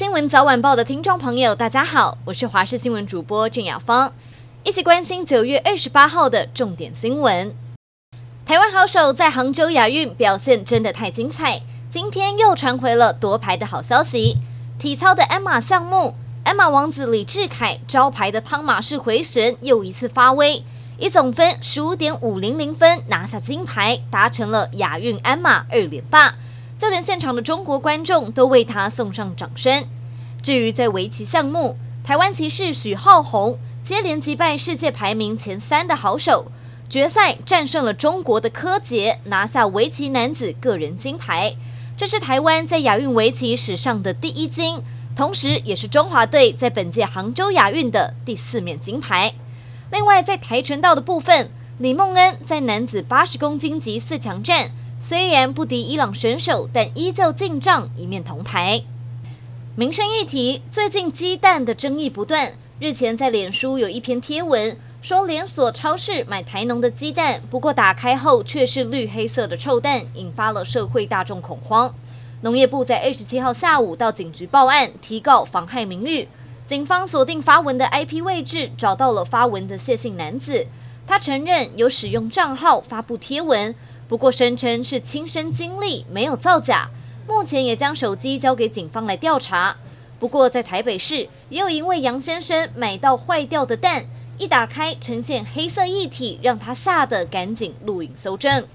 新闻早晚报的听众朋友，大家好，我是华视新闻主播郑雅芳，一起关心九月二十八号的重点新闻。台湾好手在杭州亚运表现真的太精彩，今天又传回了夺牌的好消息。体操的鞍马项目，鞍马王子李志凯招牌的汤马式回旋又一次发威，以总分十五点五零零分拿下金牌，达成了亚运鞍马二连霸。就连现场的中国观众都为他送上掌声。至于在围棋项目，台湾棋士许皓红接连击败世界排名前三的好手，决赛战胜了中国的柯洁，拿下围棋男子个人金牌。这是台湾在亚运围棋史上的第一金，同时也是中华队在本届杭州亚运的第四面金牌。另外，在跆拳道的部分，李梦恩在男子八十公斤级四强战。虽然不敌伊朗选手，但依旧进账一面铜牌。民生议题，最近鸡蛋的争议不断。日前在脸书有一篇贴文，说连锁超市买台农的鸡蛋，不过打开后却是绿黑色的臭蛋，引发了社会大众恐慌。农业部在二十七号下午到警局报案，提告妨害名誉。警方锁定发文的 IP 位置，找到了发文的谢姓男子，他承认有使用账号发布贴文。不过声称是亲身经历，没有造假。目前也将手机交给警方来调查。不过在台北市，也有一位杨先生买到坏掉的蛋，一打开呈现黑色液体，让他吓得赶紧录影搜证。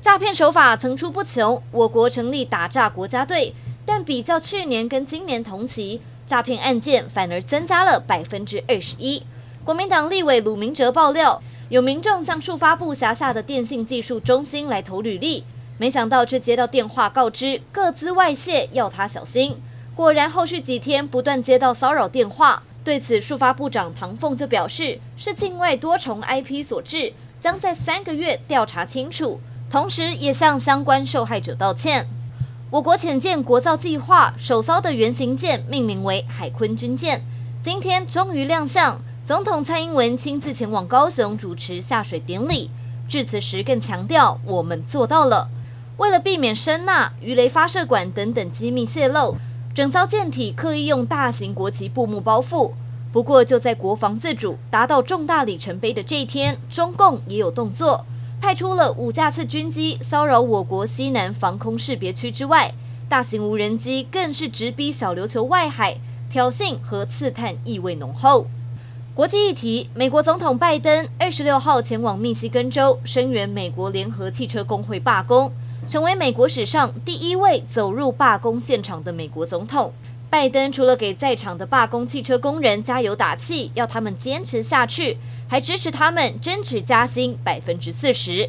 诈骗手法层出不穷，我国成立打诈国家队，但比较去年跟今年同期，诈骗案件反而增加了百分之二十一。国民党立委鲁明哲爆料。有民众向数发部辖下的电信技术中心来投履历，没想到却接到电话告知个资外泄，要他小心。果然，后续几天不断接到骚扰电话。对此，数发部长唐凤就表示，是境外多重 IP 所致，将在三个月调查清楚，同时也向相关受害者道歉。我国潜舰国造计划首艘的原型舰命名为海鲲军舰，今天终于亮相。总统蔡英文亲自前往高雄主持下水典礼，致辞时更强调：“我们做到了。”为了避免声纳、鱼雷发射管等等机密泄露，整艘舰体刻意用大型国旗布幕包覆。不过，就在国防自主达到重大里程碑的这一天，中共也有动作，派出了五架次军机骚扰我国西南防空识别区之外，大型无人机更是直逼小琉球外海，挑衅和刺探意味浓厚。国际议题：美国总统拜登二十六号前往密西根州声援美国联合汽车工会罢工，成为美国史上第一位走入罢工现场的美国总统。拜登除了给在场的罢工汽车工人加油打气，要他们坚持下去，还支持他们争取加薪百分之四十。